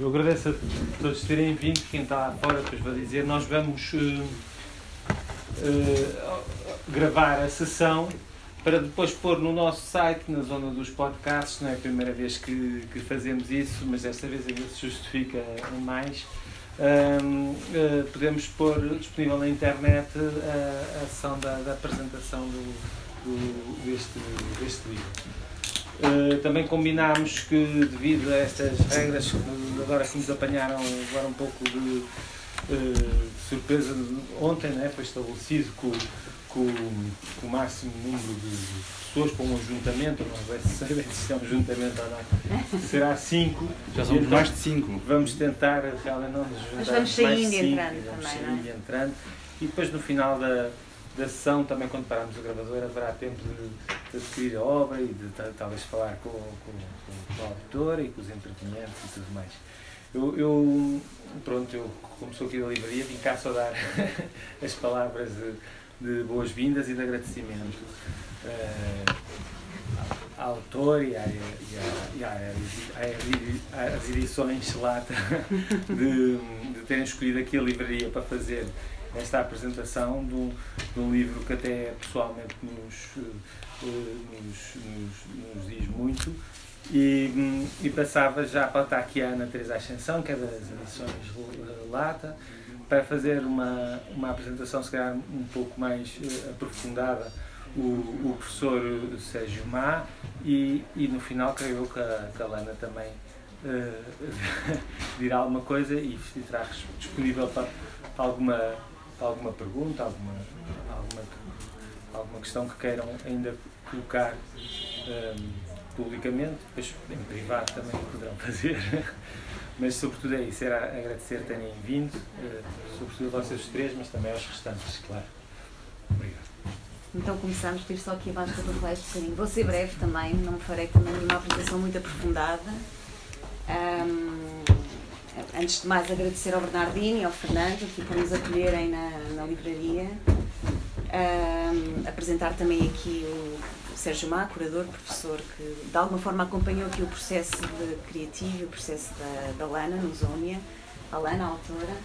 Eu agradeço a todos terem vindo, quem está fora depois vai dizer, nós vamos uh, uh, gravar a sessão para depois pôr no nosso site, na zona dos podcasts, não é a primeira vez que, que fazemos isso, mas desta vez ainda se justifica mais. Um, uh, podemos pôr disponível na internet a, a sessão da, da apresentação do, do, deste, deste livro. Uh, também combinámos que, devido a estas regras que agora que nos apanharam agora um pouco de uh, surpresa ontem, né, foi estabelecido com, com, com o máximo número de pessoas para um ajuntamento, não vai saber se é um ajuntamento ou não, será 5. Já são então, mais de 5. Vamos tentar realmente não nos juntar Mas vamos saindo e entrando vamos também, saindo e entrando. E depois no final da da sessão, também quando pararmos o gravador, haverá tempo de, de adquirir a obra e de talvez falar com, com, com, o autor e com os intervenientes e tudo mais. Eu, eu, pronto, eu como sou aqui da livraria, vim cá só dar as palavras de, de boas-vindas e de agradecimento uh, ao autor e, à, e, à, e à, às edições Lata de, de terem escolhido aqui a livraria para fazer esta apresentação de um livro que até pessoalmente nos, eh, nos, nos, nos diz muito. E, hum, e, passava já para estar aqui a Ana Teresa Ascensão, que é das edições Lata, para fazer uma, uma apresentação se calhar um pouco mais uh, aprofundada o, o professor Sérgio Má e, e no final creio que a, que a Lana também uh, dirá alguma coisa e estará disponível para, para alguma alguma pergunta, alguma, alguma, alguma questão que queiram ainda colocar um, publicamente, depois em privado também poderão fazer. Mas, sobretudo, é isso. Era agradecer terem vindo, uh, sobretudo a vocês três, mas também aos restantes, claro. Obrigado. Então começamos, tive só aqui abaixo para falar este bocadinho. Vou ser breve também, não farei também uma apresentação muito aprofundada. Um, antes de mais agradecer ao Bernardino e ao Fernando aqui por nos acolherem na, na livraria. Um, apresentar também aqui o Sérgio Má, curador, professor, que de alguma forma acompanhou aqui o processo criativo, o processo da, da Lana, no Zónia, a Lana, a autora,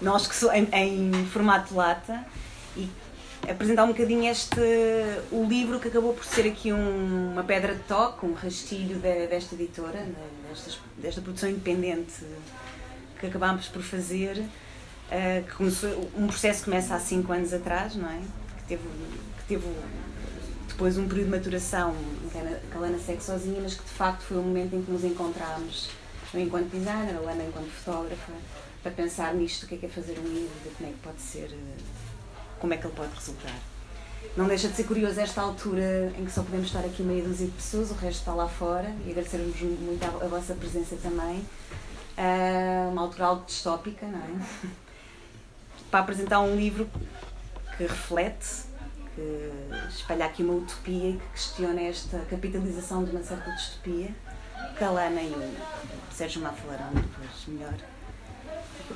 nós que sou, em, em formato lata, e apresentar um bocadinho este o livro que acabou por ser aqui um, uma pedra de toque, um rastilho de, desta editora, desta, desta produção independente que acabámos por fazer, uh, que começou, um processo que começa há cinco anos atrás, não é? Que teve, que teve depois um período de maturação que a Lana segue sozinha, mas que de facto foi o momento em que nos encontramos, eu enquanto designer, a Lana enquanto fotógrafa, para pensar nisto, o que é que é fazer um livro, como é que pode ser, como é que ele pode resultar. Não deixa de ser curioso esta altura em que só podemos estar aqui meia dúzia de pessoas, o resto está lá fora, e agradecer-vos muito a, vossa presença também. Uh, uma altura algo distópica, não é? Para apresentar um livro que reflete, que espalha aqui uma utopia e que questiona esta capitalização de uma certa distopia, que a Lana e o Sérgio Má falarão depois melhor.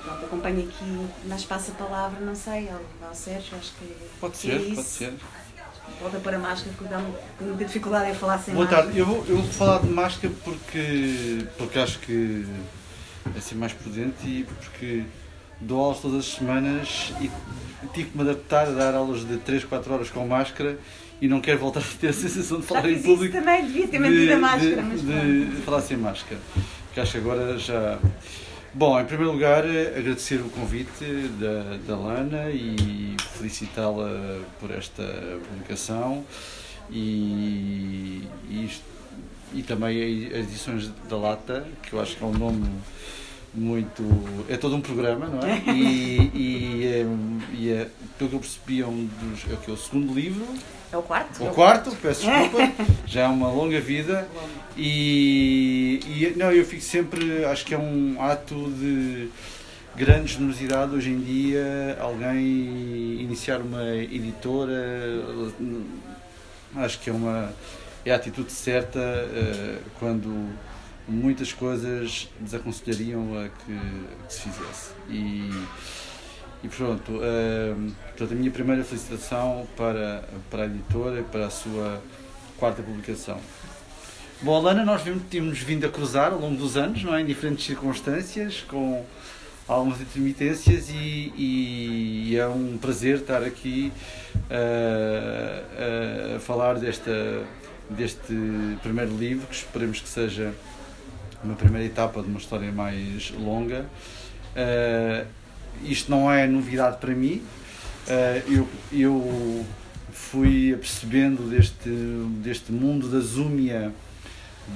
Pronto, acompanho aqui, mas passa a palavra, não sei, ao, ao Sérgio, acho que. Pode que ser, é isso. pode ser. Volta para a máscara, porque dá muita dificuldade em falar sem Boa máscara. tarde, eu vou, eu vou falar de máscara porque, porque acho que é ser mais prudente e porque dou aulas todas as semanas e tive que me adaptar a dar aulas de 3, 4 horas com máscara e não quero voltar a ter a sensação de falar em público. Também devia ter mantido a máscara, de, mas de, de falar sem máscara. Porque acho que agora já. Bom, em primeiro lugar, agradecer o convite da, da Lana e felicitá-la por esta publicação e, e, e também as edições da Lata, que eu acho que é um nome muito. é todo um programa, não é? E, e, é, e é, pelo que eu percebi, é, um dos, é o que é o segundo livro. É o quarto? O quarto, peço desculpa, já é uma longa vida e, e não, eu fico sempre, acho que é um ato de grande generosidade hoje em dia alguém iniciar uma editora, acho que é uma é a atitude certa eh, quando muitas coisas desaconselhariam a que, que se fizesse. E, e pronto, eh, portanto, a minha primeira felicitação para, para a editora e para a sua quarta publicação. Bom, a Lana nós temos vindo a cruzar ao longo dos anos, não é? em diferentes circunstâncias, com algumas intermitências e, e é um prazer estar aqui uh, a falar desta, deste primeiro livro, que esperemos que seja uma primeira etapa de uma história mais longa. Uh, isto não é novidade para mim. Uh, eu, eu fui apercebendo deste, deste mundo da Zúmia,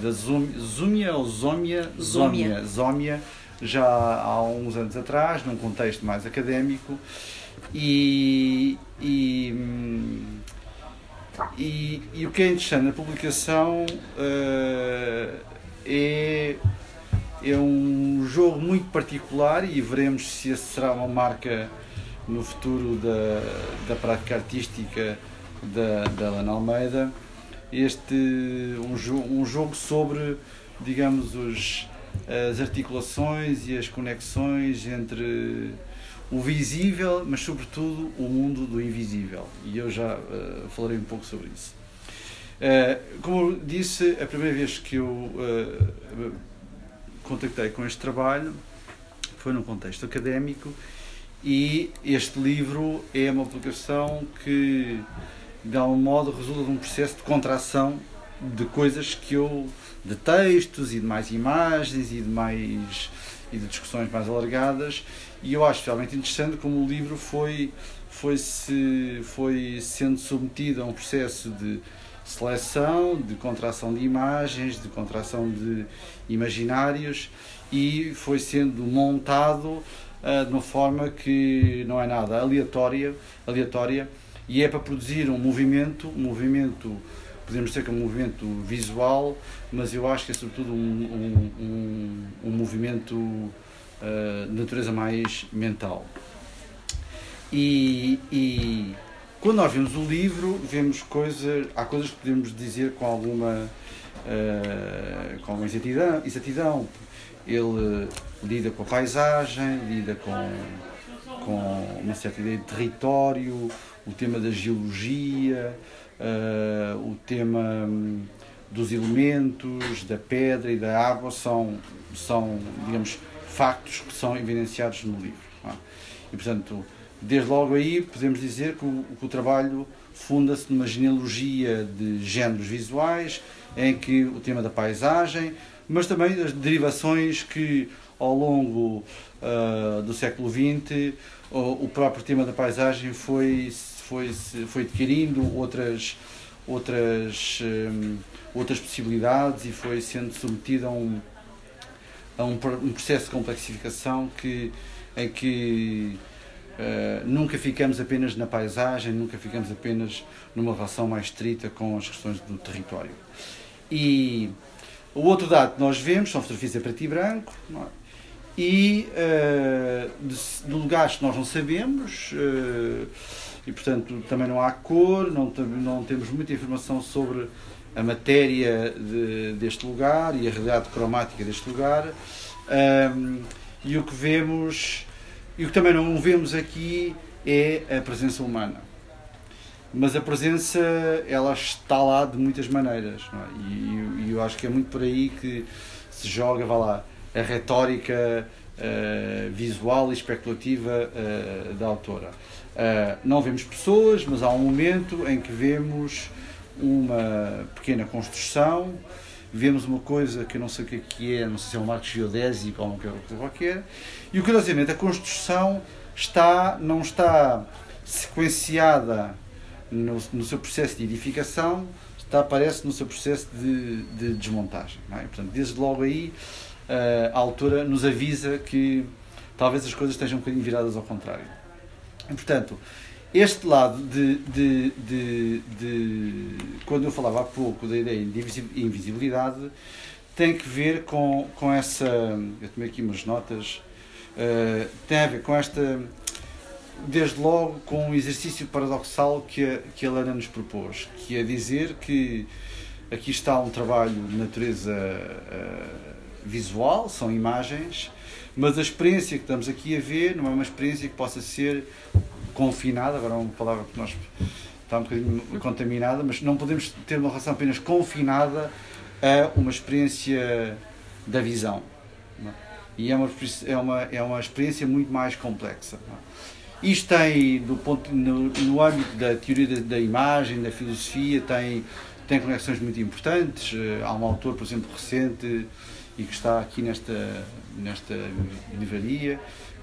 da Zúmia ou Zómia? Zómia. Zómia, já há uns anos atrás, num contexto mais académico, e, e, e, e o que é interessante na publicação uh, é, é um jogo muito particular e veremos se esse será uma marca no futuro da, da prática artística da, da Ana Almeida. Este um, um jogo sobre, digamos, os, as articulações e as conexões entre o visível, mas sobretudo o mundo do invisível. E eu já uh, falarei um pouco sobre isso. Uh, como disse, a primeira vez que eu uh, contactei com este trabalho foi num contexto académico e este livro é uma publicação que de algum modo resulta de um processo de contração de coisas que eu de textos e de mais imagens e de mais e de discussões mais alargadas e eu acho realmente interessante como o livro foi foi se foi sendo submetido a um processo de seleção, de contração de imagens, de contração de imaginários e foi sendo montado uh, de uma forma que não é nada aleatória, aleatória e é para produzir um movimento, um movimento podemos dizer que é um movimento visual, mas eu acho que é sobretudo um, um, um, um movimento uh, de natureza mais mental. E, e, quando nós vemos o livro, vemos coisas, há coisas que podemos dizer com alguma, uh, com alguma exatidão, exatidão. Ele lida com a paisagem, lida com, com uma certa ideia de território, o tema da geologia, uh, o tema um, dos elementos, da pedra e da água são, são digamos, factos que são evidenciados no livro. É? E, portanto, desde logo aí podemos dizer que o, que o trabalho funda-se numa genealogia de géneros visuais, em que o tema da paisagem, mas também das derivações que ao longo uh, do século XX o, o próprio tema da paisagem foi foi, foi adquirindo outras, outras, um, outras possibilidades e foi sendo submetido a um, a um, um processo de complexificação que, em que uh, nunca ficamos apenas na paisagem, nunca ficamos apenas numa relação mais estrita com as questões do território. E o outro dado que nós vemos são fotografias a preto e branco, é? e uh, de, de, lugares que nós não sabemos. Uh, e portanto também não há cor, não, não temos muita informação sobre a matéria de, deste lugar e a realidade cromática deste lugar. Um, e o que vemos, e o que também não vemos aqui é a presença humana. Mas a presença, ela está lá de muitas maneiras. É? E, e, eu acho que é muito por aí que se joga, vá lá, a retórica uh, visual e especulativa uh, da autora. Uh, não vemos pessoas, mas há um momento em que vemos uma pequena construção, vemos uma coisa que eu não sei o que é, que é não sei se é um marco geodésico ou uma coisa qualquer, e curiosamente a construção está, não está sequenciada no, no seu processo de edificação, está, aparece no seu processo de, de desmontagem. É? Portanto, desde logo aí, uh, a altura nos avisa que talvez as coisas estejam um bocadinho viradas ao contrário. Portanto, este lado de, de, de, de, quando eu falava há pouco da ideia de invisibilidade, tem que ver com, com essa. Eu tomei aqui umas notas. Uh, tem a ver com esta. Desde logo com o exercício paradoxal que a, que a Lara nos propôs, que é dizer que aqui está um trabalho de natureza uh, visual, são imagens, mas a experiência que estamos aqui a ver não é uma experiência que possa ser confinada, agora é uma palavra que nós está um bocadinho contaminada, mas não podemos ter uma relação apenas confinada a uma experiência da visão. E é uma, é, uma, é uma experiência muito mais complexa. Isto tem, do ponto, no, no âmbito da teoria da, da, imagem, da filosofia, tem, tem conexões muito importantes. Há um autor, por exemplo, recente e que está aqui nesta, nesta livraria,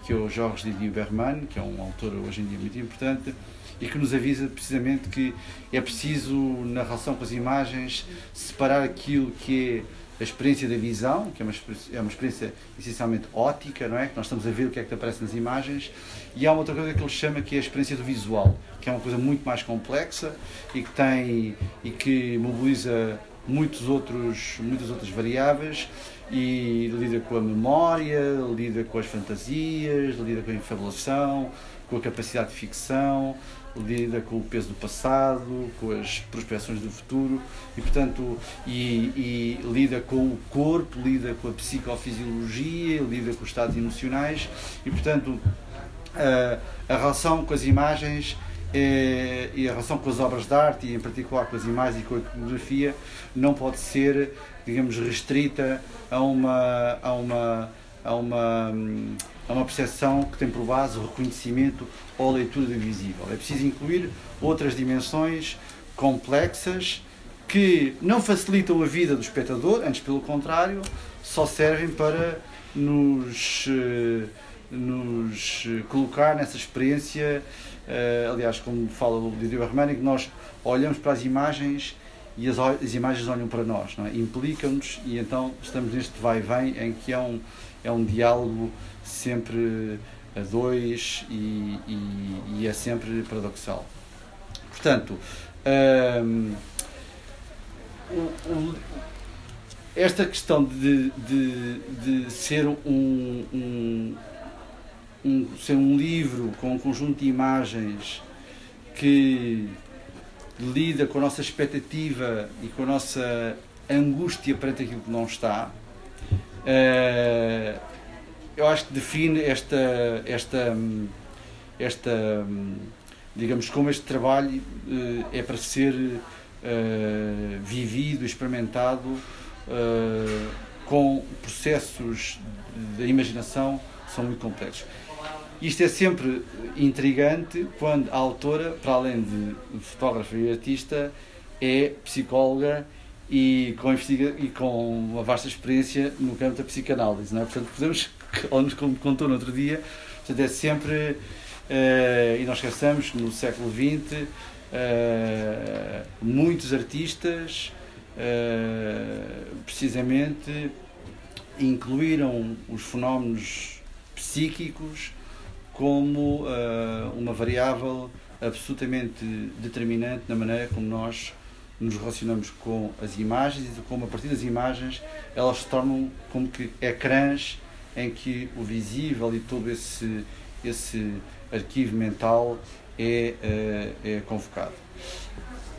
que é o Jorge Didier Berman, que é um autor hoje em dia muito importante, e que nos avisa precisamente que é preciso, na relação com as imagens, separar aquilo que é a experiência da visão, que é uma, é uma experiência essencialmente ótica, não é? Que nós estamos a ver o que é que aparece nas imagens, e há uma outra coisa que ele chama que é a experiência do visual, que é uma coisa muito mais complexa e que tem e que mobiliza muitos outros, muitas outras variáveis e lida com a memória, lida com as fantasias, lida com a infabulação, com a capacidade de ficção, lida com o peso do passado, com as prospeções do futuro. E, portanto, e, e, lida com o corpo, lida com a psicofisiologia, lida com os estados emocionais. E, portanto, a, a relação com as imagens é, e a relação com as obras de arte e, em particular, com as imagens e com a iconografia não pode ser, digamos, restrita a uma, a uma, a uma, a uma percepção que tem por base o reconhecimento ou a leitura do visível. É preciso incluir outras dimensões complexas que não facilitam a vida do espectador, antes pelo contrário, só servem para nos, eh, nos colocar nessa experiência, eh, aliás, como fala o Armani, que nós olhamos para as imagens e as, as imagens olham para nós, é? implicam-nos e então estamos neste vai e vem em que é um, é um diálogo sempre a dois e, e, e é sempre paradoxal. Portanto, hum, esta questão de, de, de ser um, um, um, ser um livro com um conjunto de imagens que lida com a nossa expectativa e com a nossa angústia perante aquilo que não está, uh, eu acho que define esta, esta, esta digamos, como este trabalho uh, é para ser uh, vivido, experimentado com processos da imaginação são muito complexos. Isto é sempre intrigante quando a autora, para além de fotógrafa e artista, é psicóloga e com, e com uma vasta experiência no campo da psicanálise. Não é? Portanto, podemos, nos contou no outro dia, portanto, é sempre, uh, e nós esqueçamos que no século XX, uh, eh, muitos artistas, uh, precisamente, incluíram os fenómenos psíquicos como uh, uma variável absolutamente determinante na maneira como nós nos relacionamos com as imagens e como a partir das imagens elas se tornam como que ecrãs em que o visível e todo esse, esse arquivo mental é, uh, é convocado.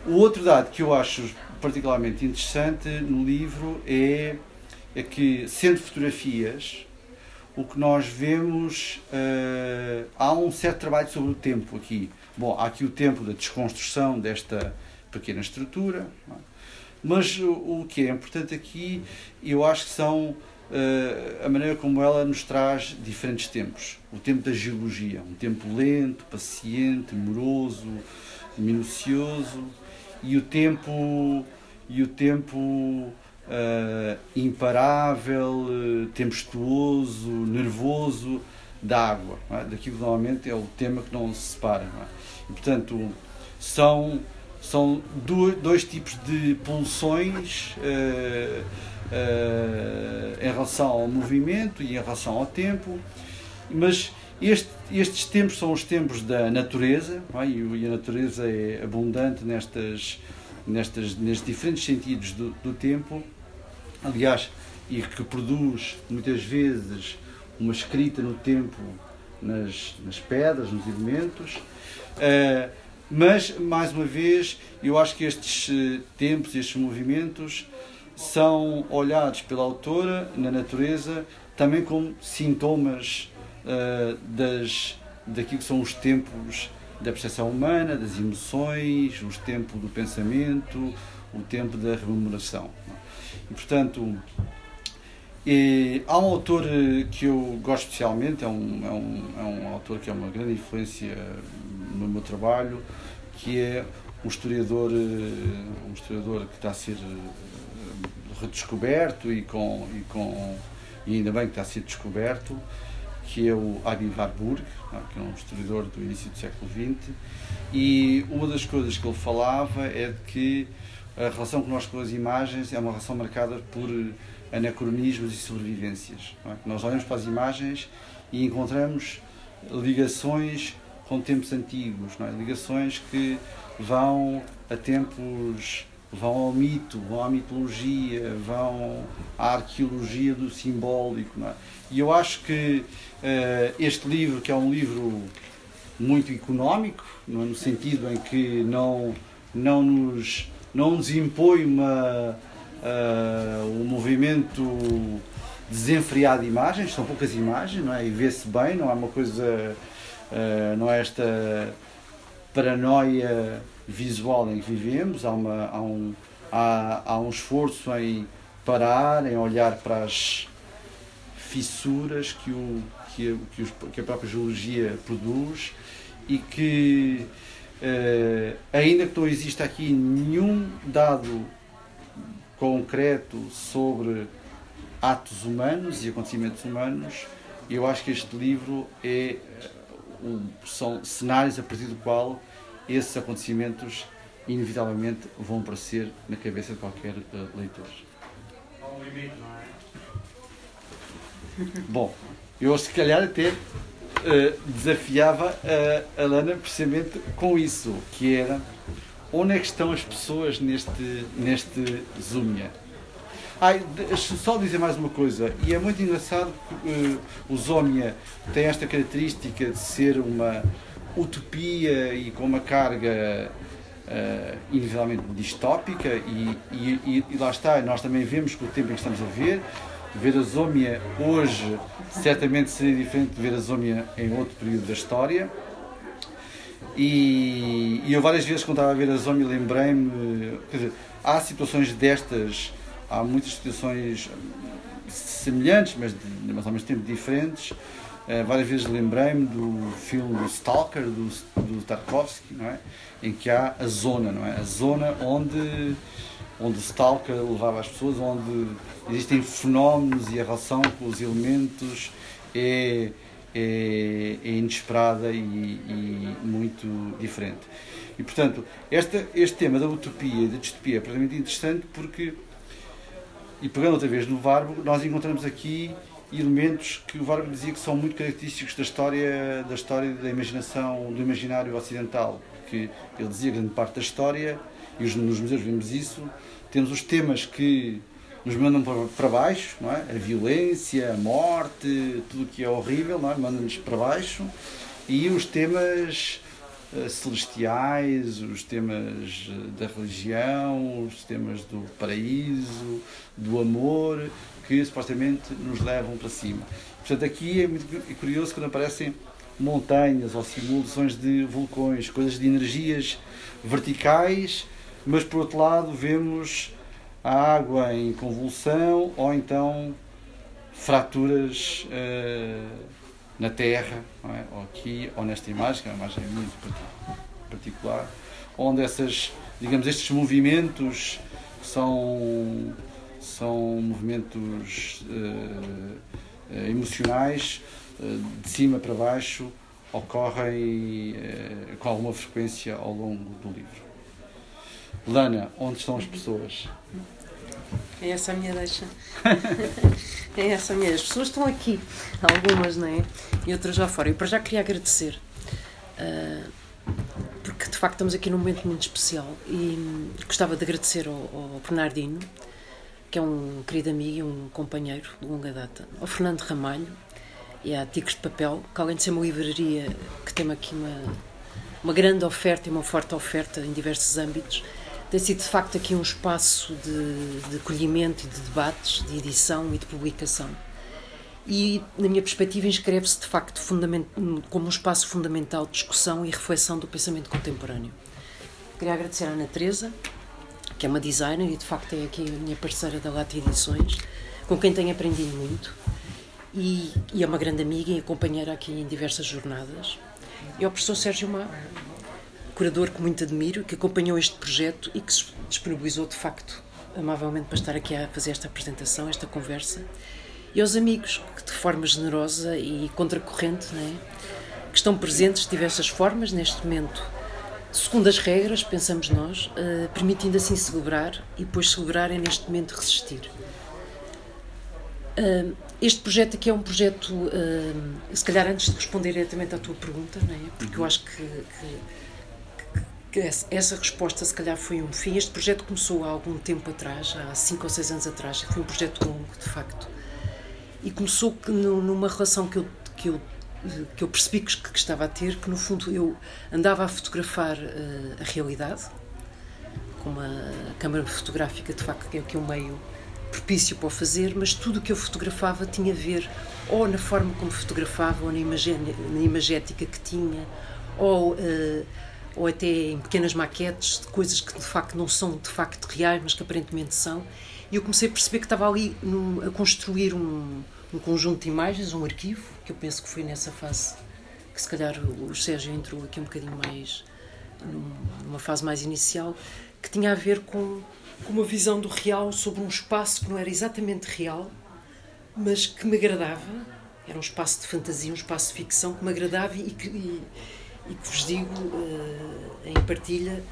O outro dado que eu acho particularmente interessante no livro é, é que, sendo fotografias, o que nós vemos, uh, há um certo trabalho sobre o tempo aqui. Bom, há aqui o tempo da desconstrução desta pequena estrutura, é? mas o, o, que é importante aqui, eu acho que são uh, a maneira como ela nos traz diferentes tempos. O tempo da geologia, um tempo lento, paciente, moroso, minucioso, e o tempo e o tempo uh, imparável, uh, tempestuoso, nervoso da água. É? Daquilo normalmente é o tema que não se separa. Não é? e, portanto, são, são dois, dois tipos de pulsões uh, em relação ao movimento e em relação ao tempo, mas este, estes tempos são os tempos da natureza, é? e a natureza é abundante nestas, nestas, nestes diferentes sentidos do, do tempo, aliás, e que produz muitas vezes uma escrita no tempo nas, nas pedras, nos elementos. Uh, mas, mais uma vez, eu acho que estes uh, tempos, estes movimentos, são olhados pela autora na natureza também como sintomas uh, das, daquilo que são os tempos da percepção humana, das emoções, os tempos do pensamento, o tempo da rememoração. E, portanto, e há um autor eh, que eu gosto especialmente, é um, é, um, é um autor que é uma grande influência no meu trabalho, que é um historiador, um historiador que está a ser redescoberto e, com, e, com, e ainda bem que está a ser descoberto, que é o Adi Warburg, é? que é um historiador do início do século XX, e uma das coisas que ele falava é de que a relação que nós com as imagens é uma relação marcada por anacronismos e sobrevivências. É? Nós olhamos para as imagens e encontramos ligações com tempos antigos, é? ligações que vão a tempos vão ao mito, vão à mitologia, vão à arqueologia do simbólico. É? E eu acho que uh, este livro, que é um livro muito económico, é? no sentido em que não, não, nos, não nos impõe uma, uh, um movimento desenfreado de imagens, são poucas imagens, não é? E vê-se bem, não é uma coisa, uh, não é esta paranoia visual em que vivemos, há, uma, há, um, há, há um esforço em parar, em olhar para as fissuras que, o, que, a, que, os, que a própria geologia produz e que, eh, ainda que não exista aqui nenhum dado concreto sobre atos humanos e acontecimentos humanos, eu acho que este livro é, um, são cenários a partir do qual esses acontecimentos inevitavelmente vão aparecer na cabeça de qualquer uh, leitor. Há um limite, não é? Bom, eu se calhar até uh, desafiava a, a Lana precisamente com isso, que era onde é que estão as pessoas neste, neste Zumia? Ai, só dizer mais uma coisa, e é muito engraçado que uh, o Zomia tem esta característica de ser uma, utopia e com uma carga uh, inevitavelmente distópica e, e, e, lá está, nós também vemos que o tempo em que estamos a ver, ver a Zómia hoje certamente seria diferente de ver a Zómia em outro período da história. E, e eu várias vezes quando estava a ver a Zómia lembrei-me, quer dizer, há situações destas, há muitas situações semelhantes, mas, mas ao mesmo tempo diferentes, Uh, várias vezes lembrei-me do filme do Stalker, do, do Tarkovsky, não é? em que há a zona, não é? a zona onde, onde o Stalker levava as pessoas, onde existem fenómenos e a relação com os elementos é, é, é inesperada e, e, muito diferente. E, portanto, esta, este tema da utopia e da distopia é particularmente interessante porque, e pegando outra vez no Varbo, nós encontramos aqui elementos que o Vargas dizia que são muito característicos da história, da história da imaginação, do imaginário ocidental, que ele dizia grande parte da história, e nos museus vemos isso, temos os temas que nos mandam para baixo, não é? a violência, a morte, tudo o que é horrível, não é? manda-nos para baixo, e os temas uh, celestiais, os temas da religião, os temas do paraíso, do amor, que supostamente nos levam para cima. Portanto, aqui é muito curioso quando aparecem montanhas ou simulações de vulcões, coisas de energias verticais, mas por outro lado vemos a água em convulsão ou então fraturas uh, na terra, é? ou aqui, ou nesta imagem, que é uma imagem muito particular, onde essas, digamos, estes movimentos são são movimentos uh, emocionais uh, de cima para baixo ocorrem com alguma frequência ao longo do livro. Lana, onde estão as pessoas? É essa a minha deixa. é essa a minha. As pessoas estão aqui, algumas, não é? E outras lá fora. Eu para já queria agradecer. Uh, porque de facto estamos aqui num momento muito especial e gostava de agradecer ao, ao Bernardino que é um querido amigo e um companheiro de longa data, ao Fernando Ramalho e à Tigres de Papel, que além de ser uma livraria que tem aqui uma, uma grande oferta e uma forte oferta em diversos âmbitos, tem sido de facto aqui um espaço de, de acolhimento e de debates, de edição e de publicação. E, na minha perspectiva, inscreve-se de facto como um espaço fundamental de discussão e reflexão do pensamento contemporâneo. Queria agradecer à Ana Teresa que é uma designer e de facto é aqui a minha parceira da Lata Edições, com quem tenho aprendido muito. E, e é uma grande amiga e companheira aqui em diversas jornadas. E ao professor Sérgio Má, curador que muito admiro, que acompanhou este projeto e que se disponibilizou de facto amavelmente para estar aqui a fazer esta apresentação, esta conversa. E aos amigos que de forma generosa e contracorrente, né, que estão presentes de diversas formas neste momento, segundo as regras, pensamos nós, uh, permitindo assim celebrar e depois celebrar é neste momento resistir. Uh, este projeto aqui é um projeto, uh, se calhar antes de responder diretamente à tua pergunta, não é? porque eu acho que, que, que, essa resposta se calhar foi um fim. Este projeto começou há algum tempo atrás, há cinco ou seis anos atrás, foi um projeto longo, de facto, e começou numa relação que eu, que eu, que eu percebi que, que estava a ter, que no fundo eu andava a fotografar uh, a realidade, com uma câmara fotográfica, de facto, que é, que é um meio propício para o fazer, mas tudo o que eu fotografava tinha a ver ou na forma como fotografava, ou na imagética que tinha, ou, uh, ou até em pequenas maquetes de coisas que de facto não são de facto reais, mas que aparentemente são. E eu comecei a perceber que estava ali num, a construir um, um conjunto de imagens, um arquivo, que eu penso que foi nessa fase que se calhar o Sérgio entrou aqui um bocadinho mais numa fase mais inicial, que tinha a ver com com uma visão do real sobre um espaço que não era exatamente real, mas que me agradava. Era um espaço de fantasia, um espaço de ficção que me agradava e que, e, e que vos digo uh, em partilha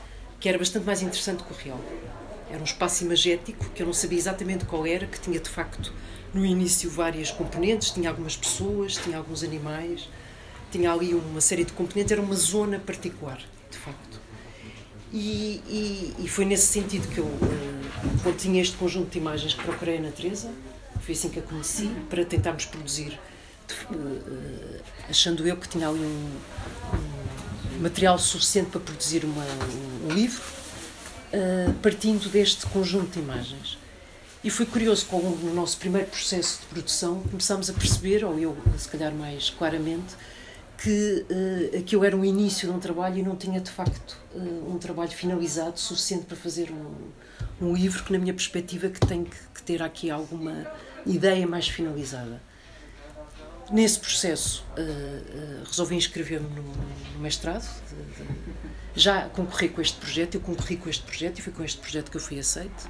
que era bastante mais interessante que o real. Era um espaço imagético que eu não sabia exatamente qual era, que tinha de facto no início várias componentes, tinha algumas pessoas, tinha alguns animais, tinha ali uma série de componentes, era uma zona particular, de facto. E, e, e, foi nesse sentido que eu, eh, quando tinha este conjunto de imagens que procurei a natureza, foi assim que a conheci, para tentarmos produzir, eh, achando eu que tinha ali um, um material suficiente para produzir uma, um, livro, eh, partindo deste conjunto de imagens. E foi curioso, como no nosso primeiro processo de produção, começámos a perceber, ou eu, se calhar mais claramente, que uh, aquilo era um início de um trabalho e não tinha de facto uh, um trabalho finalizado suficiente para fazer um, um livro que na minha perspectiva que tem que, que ter aqui alguma ideia mais finalizada nesse processo uh, resolvi inscrever-me no, no, mestrado de, de, já concorri com este projeto eu concorri com este projeto e foi com este projeto que eu fui aceite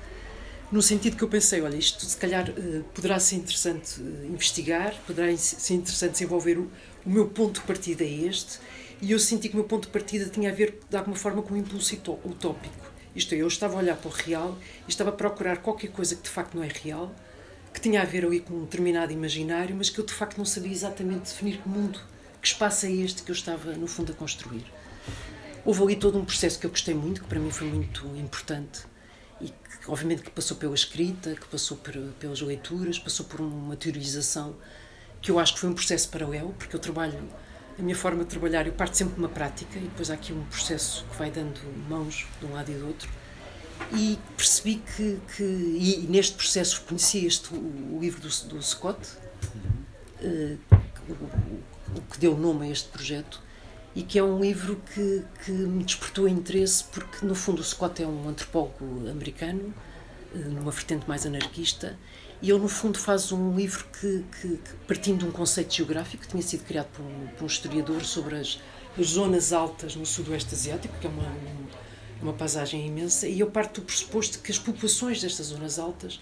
no sentido que eu pensei, olha, isto se calhar poderá ser interessante investigar, poderá ser interessante desenvolver o, o meu ponto de partida é este, e eu senti que o meu ponto de partida tinha a ver, de alguma forma, com um impulso utópico. Isto é, eu estava a olhar para o real e estava a procurar qualquer coisa que de facto não é real, que tinha a ver ali com um determinado imaginário, mas que eu de facto não sabia exatamente definir que mundo, que espaço é este que eu estava, no fundo, a construir. Houve ali todo um processo que eu gostei muito, que para mim foi muito importante, e que, obviamente, que passou pela escrita, que passou por, pelas leituras, passou por uma teorização que eu acho que foi um processo paralelo, porque eu trabalho, a minha forma de trabalhar, eu parto sempre de uma prática e depois há aqui um processo que vai dando mãos de um lado e do outro. E percebi que, que e, neste processo conheci este, o, o livro do, do Scott, uh, o, o, que deu nome a este projeto, e que é um livro que, que me despertou interesse, porque no fundo o Scott é um antropólogo americano, uh, numa vertente mais anarquista, e ele, no fundo, faz um livro que, que, que partindo de um conceito geográfico que tinha sido criado por um, por um historiador sobre as, as, zonas altas no sudoeste asiático, que é uma, uma paisagem imensa, e eu parto do pressuposto que as populações destas zonas altas,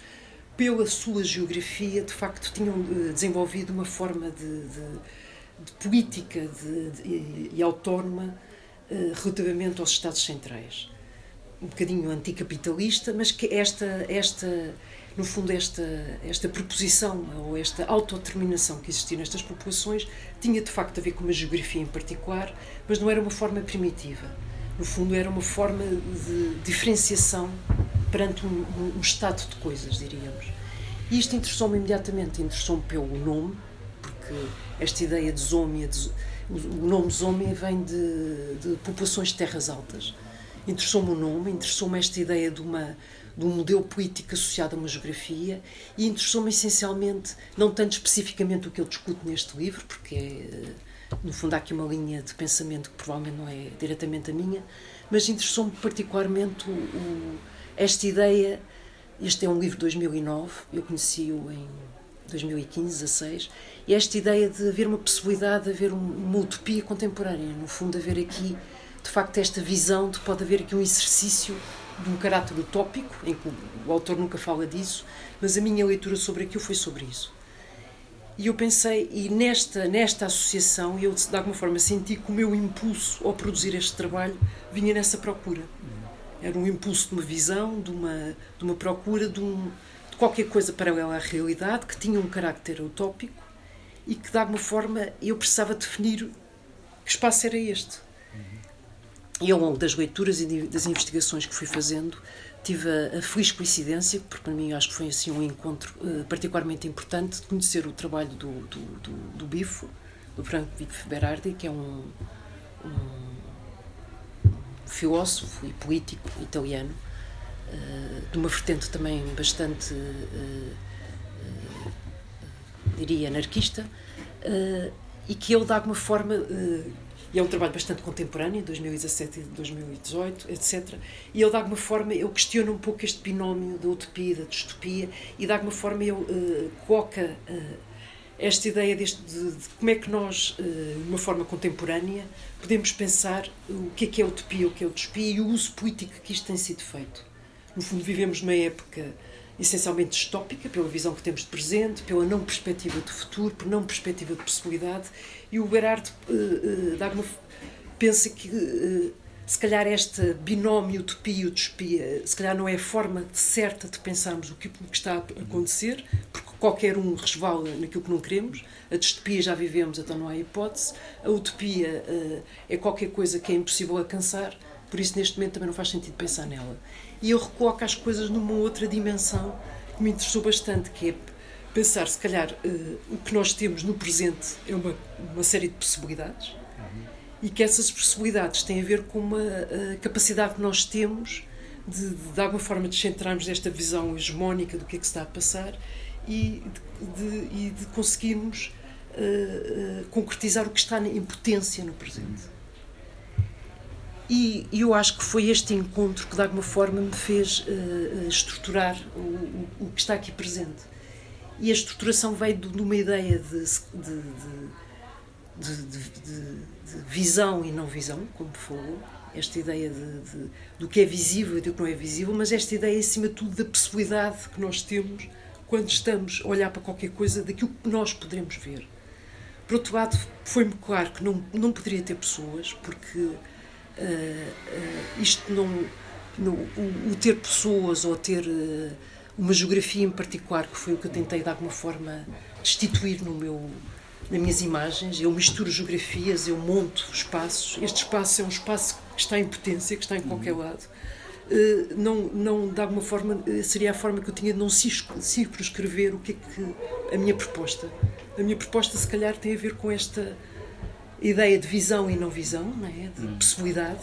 pela sua geografia, de facto, tinham eh, desenvolvido uma forma de, de, de política de, de, e autónoma uh, relativamente aos Estados Centrais. Um bocadinho anticapitalista, mas que esta, esta no fundo, esta, esta proposição ou esta autodeterminação que existia nestas populações tinha de facto a ver com uma geografia em particular, mas não era uma forma primitiva. No fundo, era uma forma de diferenciação perante um, um, estado de coisas, diríamos. E isto interessou-me imediatamente, interessou-me pelo nome, porque esta ideia de zômia, o nome zômia vem de, de populações de terras altas. Interessou-me o nome, interessou-me esta ideia de uma de um modelo político associado a uma geografia e interessou-me essencialmente, não tanto especificamente o que eu discuto neste livro, porque é, no fundo há aqui uma linha de pensamento que provavelmente não é diretamente a minha, mas interessou-me particularmente o, o, esta ideia, este é um livro de 2009, eu conheci-o em 2015, 16, e esta ideia de haver uma possibilidade de haver uma utopia contemporânea, no fundo, haver aqui, de facto, esta visão de pode haver aqui um exercício de um caráter utópico, em que o autor nunca fala disso, mas a minha leitura sobre aquilo foi sobre isso. E eu pensei, e nesta, nesta associação, eu de alguma forma senti que o meu impulso ao produzir este trabalho vinha nessa procura. Era um impulso de uma visão, de uma, de uma procura de, um, de qualquer coisa paralela à realidade, que tinha um carácter utópico e que de alguma forma eu precisava definir que espaço era este. E ao longo das leituras e das investigações que fui fazendo, tive a, a, feliz coincidência, porque para mim acho que foi assim um encontro uh, particularmente importante, de conhecer o trabalho do, do, do, do Bifo, do Franco Bifo Berardi, que é um, um, filósofo e político italiano, uh, de uma vertente também bastante, uh, diria, anarquista, e que ele de alguma forma e é um trabalho bastante contemporâneo, 2017 e 2018, etc. E ele, de alguma forma, eu questiono um pouco este binómio da utopia da distopia e, de alguma forma, ele uh, coloca uh, esta ideia deste, de, de, como é que nós, uh, de uma forma contemporânea, podemos pensar o que é que é utopia, o que é distopia e o uso político que isto tem sido feito. No fundo, vivemos numa época essencialmente distópica, pela visão que temos de presente, pela não perspectiva de futuro, por não perspectiva de possibilidade, e o Berardo uh, uh, pensa que uh, se calhar esta binómio utopia e utopia, se calhar não é a forma certa de pensarmos o que, o que está a acontecer, porque qualquer um resvala naquilo que não queremos. A distopia já vivemos, então não há hipótese. A utopia uh, é qualquer coisa que é impossível alcançar, por isso neste momento também não faz sentido pensar nela. E eu recoloco as coisas numa outra dimensão que me interessou bastante, que é pensar, se calhar, uh, o que nós temos no presente é uma, uma série de possibilidades uhum. e que essas possibilidades têm a ver com uma uh, capacidade que nós temos de, de, de alguma forma, descentrarmos desta visão hegemónica do que é que se está a passar e de, de, e de conseguirmos uh, concretizar o que está em potência no presente. E eu acho que foi este encontro que, de alguma forma, me fez estruturar o, o, que está aqui presente e a estruturação veio de, uma ideia de, de, de, visão e não visão, como falou, esta ideia de, do que é visível e do que não é visível, mas esta ideia, acima de tudo, da possibilidade que nós temos quando estamos a olhar para qualquer coisa, daquilo que nós poderemos ver. Por outro lado, foi-me claro que não, não poderia ter pessoas, porque uh, uh, isto não. No, o, o, ter pessoas ou ter. Uh, uma geografia em particular, que foi o que eu tentei de alguma forma destituir no meu, nas minhas imagens. Eu misturo geografias, eu monto espaços. Este espaço é um espaço que está em potência, que está em qualquer lado. Uh, não, não, de alguma forma, eh, seria a forma que eu tinha de não circunscrever o que é que a minha proposta. A minha proposta, se calhar, tem a ver com esta ideia de visão e não visão, não é? de hum. possibilidade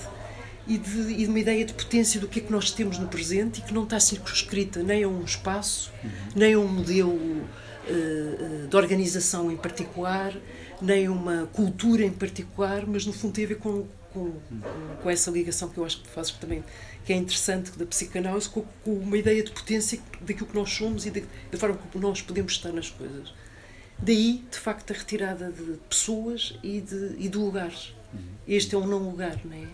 e de, e de, uma ideia de potência do que é que nós temos no presente e que não está circunscrita nem a um espaço, uhum. nem a um modelo uh, de organização em particular, nem a uma cultura em particular, mas no fundo tem a ver com, com, com essa ligação que eu acho que fazes também que é interessante da psicanálise com, com, uma ideia de potência daquilo que nós somos e da forma como nós podemos estar nas coisas. Daí, de facto, a retirada de pessoas e de, e de lugares. Uhum. Este é um não lugar, não é?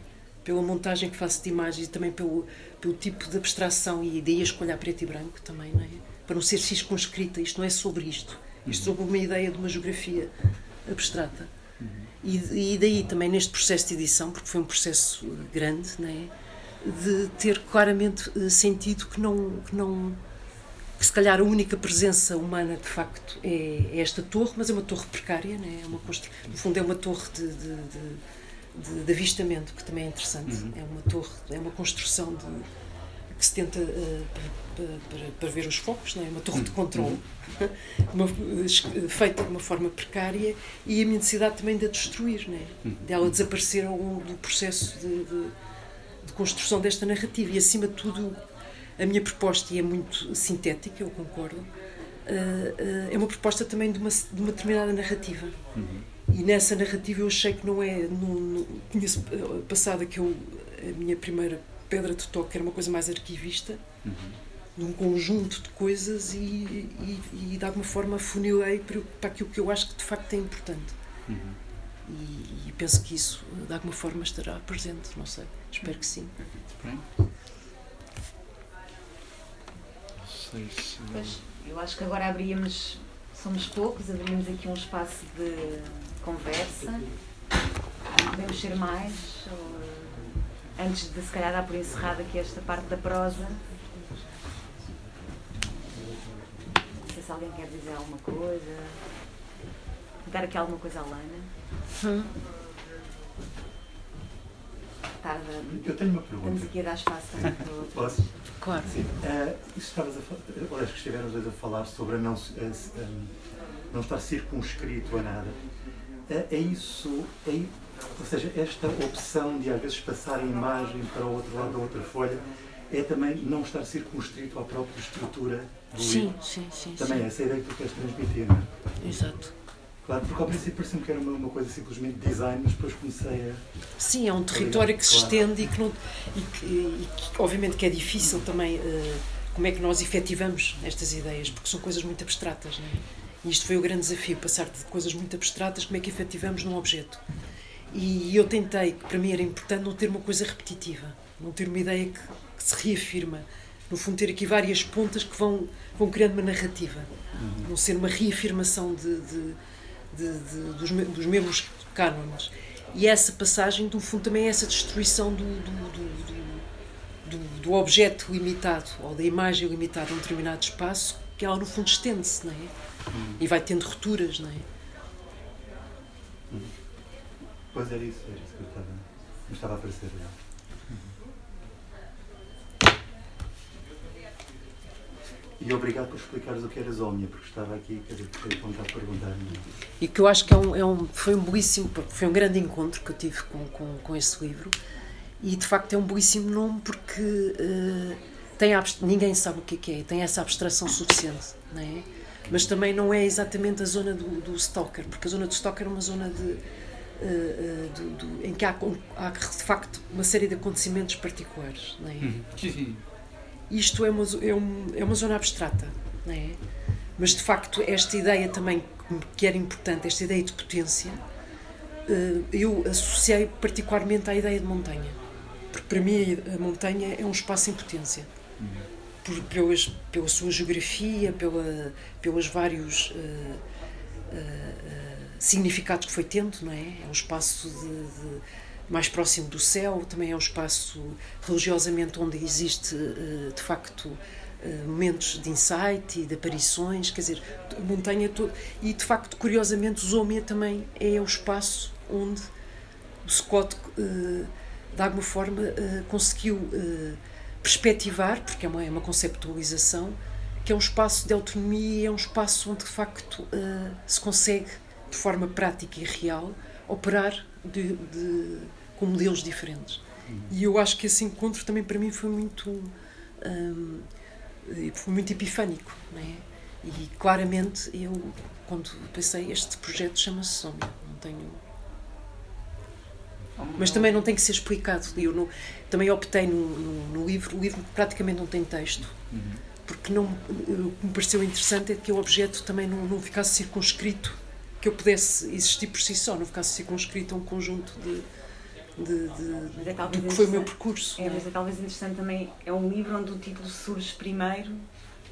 pela montagem que faço de imagens e também pelo, pelo tipo de abstração e ideia escolher preto e branco também, não é? Para não ser circunscrita, isto não é sobre isto. Isto é sobre uma ideia de uma geografia abstrata. E, e daí também neste processo de edição, porque foi um processo grande, não é? De ter claramente eh, sentido que não, que não que se calhar a única presença humana de facto é, é esta torre, mas é uma torre precária, não é? uma constru... no fundo é uma torre de, de, de de, avistamento, que também é interessante. Uhum. É uma torre, é uma construção de, que se tenta uh, para, ver os focos, não é? uma torre de uhum. controle, uhum. uma, feita de uma forma precária e a minha necessidade também de a destruir, não é? Uhum. de ela desaparecer ao longo do processo de, de, de, construção desta narrativa. E acima de tudo, a minha proposta, e é muito sintética, eu concordo, uh, uh, é uma proposta também de uma, de uma determinada narrativa. Uhum e nessa narrativa eu achei que não é. Não, não, tinha passado que eu, a minha primeira pedra de toque era uma coisa mais arquivista, Uhum. de um conjunto de coisas e, e, e de alguma forma funilei para, para aquilo que eu acho que de facto é importante. Uhum. E, e penso que isso de alguma forma estará presente, não sei, espero que sim. Bem. Sei se. Pois, eu acho que agora abríamos, somos poucos, abrimos aqui um espaço de conversa. Podemos ser mais, ou, antes de se calhar dar por encerrada aqui esta parte da prosa. Não sei se alguém quer dizer alguma coisa. Dar aqui alguma coisa à Lana. Tarde, Eu tenho uma estamos pergunta. aqui a dar espaço também para o outro. Posso? Claro. Sim. Isso estavas a falar, aliás, que estiveram os dois a falar sobre a não, a em, não estar circunscrito a nada. Eh, é isso, é, ou seja, esta opção de às vezes passar a imagem para o outro lado da outra folha é também não estar circunscrito à própria estrutura do Sim, livro. sim, sim. Também é sim. essa ideia que tu queres transmitir, não é? Exato. Claro, porque ao princípio parecia-me que era uma, uma coisa simplesmente de design, mas depois comecei a. Sim, é um território que se Claro. estende e que, não, e que, e que, obviamente que é difícil também eh, como é que nós efetivamos estas ideias, porque são coisas muito abstratas. Não é? E isto foi o grande desafio, passar de coisas muito abstratas, como é que efetivamos num objeto. E eu tentei, que para mim era importante, não ter uma coisa repetitiva, não ter uma ideia que, que se reafirma. No fundo, ter aqui várias pontas que vão, vão criando uma narrativa. Não ser uma reafirmação de, de- de- de- dos, dos mesmos cânones. E essa passagem, no fundo, também é essa destruição do, do, do- do- do- objeto limitado ou da imagem limitada a um determinado espaço, que ela, no fundo, estende-se, não é? E vai tendo rupturas, não é? Pois era isso, era isso que eu estava. Me estava a aparecer. E obrigado por explicares o que era Zómia, porque estava aqui, quer dizer, fiquei com vontade de perguntar. E que eu acho que é um, é um- foi um belíssimo, foi um grande encontro que eu tive com, com, com esse livro. E de facto é um belíssimo nome porque eh, tem a ninguém sabe o que é que é, tem essa abstração suficiente, não é? Mas também não é exatamente a zona do, do stalker, porque a zona do stalker é uma zona de, eh, eh, do- do- em que há, há de facto uma série de acontecimentos particulares, não é? Sim, sim. Isto é uma, é, um- é uma zona abstrata, não é? Mas de facto, esta ideia também que era importante, esta ideia de potência, eh, eu associei particularmente à ideia de montanha. Porque para mim a montanha é um espaço em potência. Por, pelas, pela sua geografia, pela, pelos vários eh, eh, significados que foi tendo, não é? É um espaço de- de- mais próximo do céu, também é um espaço religiosamente onde existe eh, de facto eh, momentos de insight e de aparições, quer dizer, montanha. E de facto, curiosamente, o Zomia também é o espaço onde o Scott, eh, de alguma forma, conseguiu perspectivar, porque é uma, é uma conceptualização, que é um espaço de autonomia, é um espaço onde de facto se consegue, de forma prática e real, operar de, de- com modelos diferentes. E eu acho que esse encontro também para mim foi muito hum, foi muito epifânico, não é? E claramente eu quando pensei este projeto chama-se Sombra, não tenho mas também não tem que ser explicado. Eu não, também optei no, no, no livro, o livro praticamente não tem texto, porque não, o que me pareceu interessante é que o objeto também não, não ficasse circunscrito, que eu pudesse existir por si só, não ficasse circunscrito a um conjunto de, de, de- é do que foi o meu percurso. É, é? mas é talvez interessante também, é um livro onde o título surge primeiro,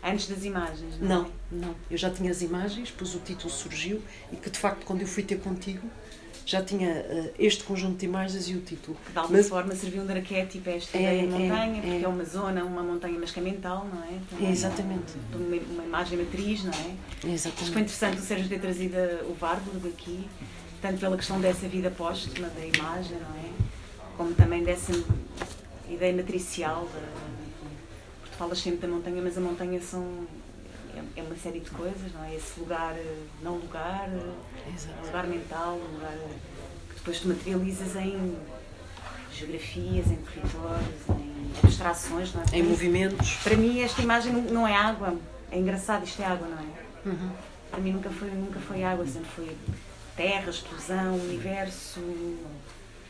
antes das imagens, não, Não, não. Eu já tinha as imagens, depois o título surgiu e que de facto quando eu fui ter contigo já tinha eh, este conjunto de imagens e o título. De alguma Mas- forma serviu de arquétipo a esta É, ideia de é, montanha, é. porque é uma zona, uma montanha, mas que é mental, não é? É, exatamente. Uma, uma imagem matriz, não é? Acho que foi Exatamente. interessante o Sérgio ter trazido o Warburg aqui, tanto pela questão dessa vida póstuma da imagem, não é? Como também dessa ideia matricial. Da, porque tu falas sempre da montanha, mas a montanha são, é, é uma série de coisas, não é? Esse lugar, eh, não lugar, eh, um lugar mental, um lugar eh, que depois tu materializas em geografias, em territórios, em abstrações, não é? Em movimentos. Para mim esta imagem não- é água. É engraçado, isto é água, não é? Uhum. Para mim nunca foi, nunca foi água, sempre foi terra, explosão, universo,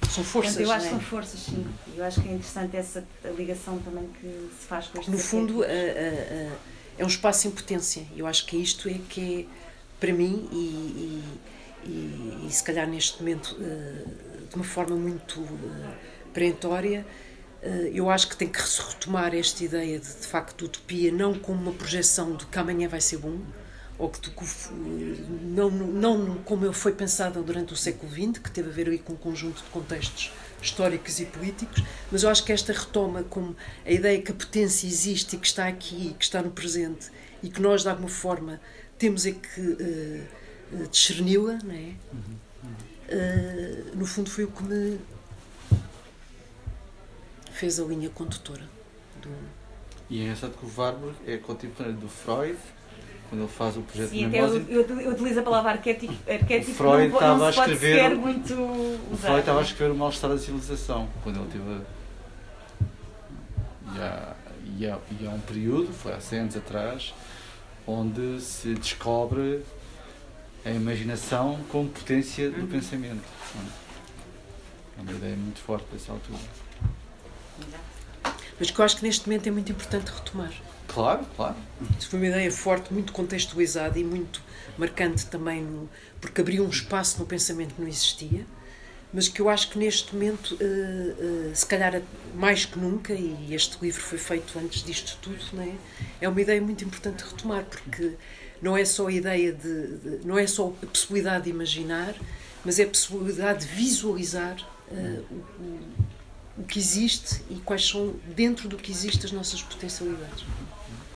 são forças. Portanto, eu acho que não são é? forças, sim. Eu acho que é interessante essa ligação também que se faz com este No fundo, a- a- a- é um espaço em potência. Eu acho que isto é que é, para mim, e, e- e- se calhar neste momento eh, de uma forma muito eh, perentória, eh, eu acho que tem que se retomar esta ideia de, de facto, de utopia, não como uma projeção de que amanhã vai ser bom, ou que, não, não como foi pensado durante o século XX, que teve a ver aí com um conjunto de contextos históricos e políticos, mas eu acho que esta retoma como a ideia que a potência existe e que está aqui, que está no presente e que nós de alguma forma temos é que eh, discerni-la? Eh, no fundo foi o que me fez a linha condutora do, E é engraçado que o Warburg é contemporâneo do Freud, quando ele faz o projeto Sim, de eu, memória. eu, eu utilizo a palavra arquétipo, arquétipo Freud não, estava não a escrever- muito O. Freud estava a escrever o mal-estar da civilização, quando ele teve. a- E há, e, há, e há um período, foi há 100 anos atrás, onde se descobre a imaginação como potência do Uhum. pensamento. é? Uma ideia muito forte dessa altura. Mas que eu acho que neste momento é muito importante retomar. Claro, claro. Isso foi uma ideia forte, muito contextualizada e muito marcante também, no, porque abriu um espaço no pensamento que não existia, mas que eu acho que neste momento, eh, eh, se calhar mais que nunca, e este livro foi feito antes disto tudo, não é? é uma ideia muito importante de retomar, porque não é só a ideia de, de- não é só a possibilidade de imaginar, mas é a possibilidade de visualizar eh, o, o- o que existe e quais são, dentro do que existe, as nossas potencialidades.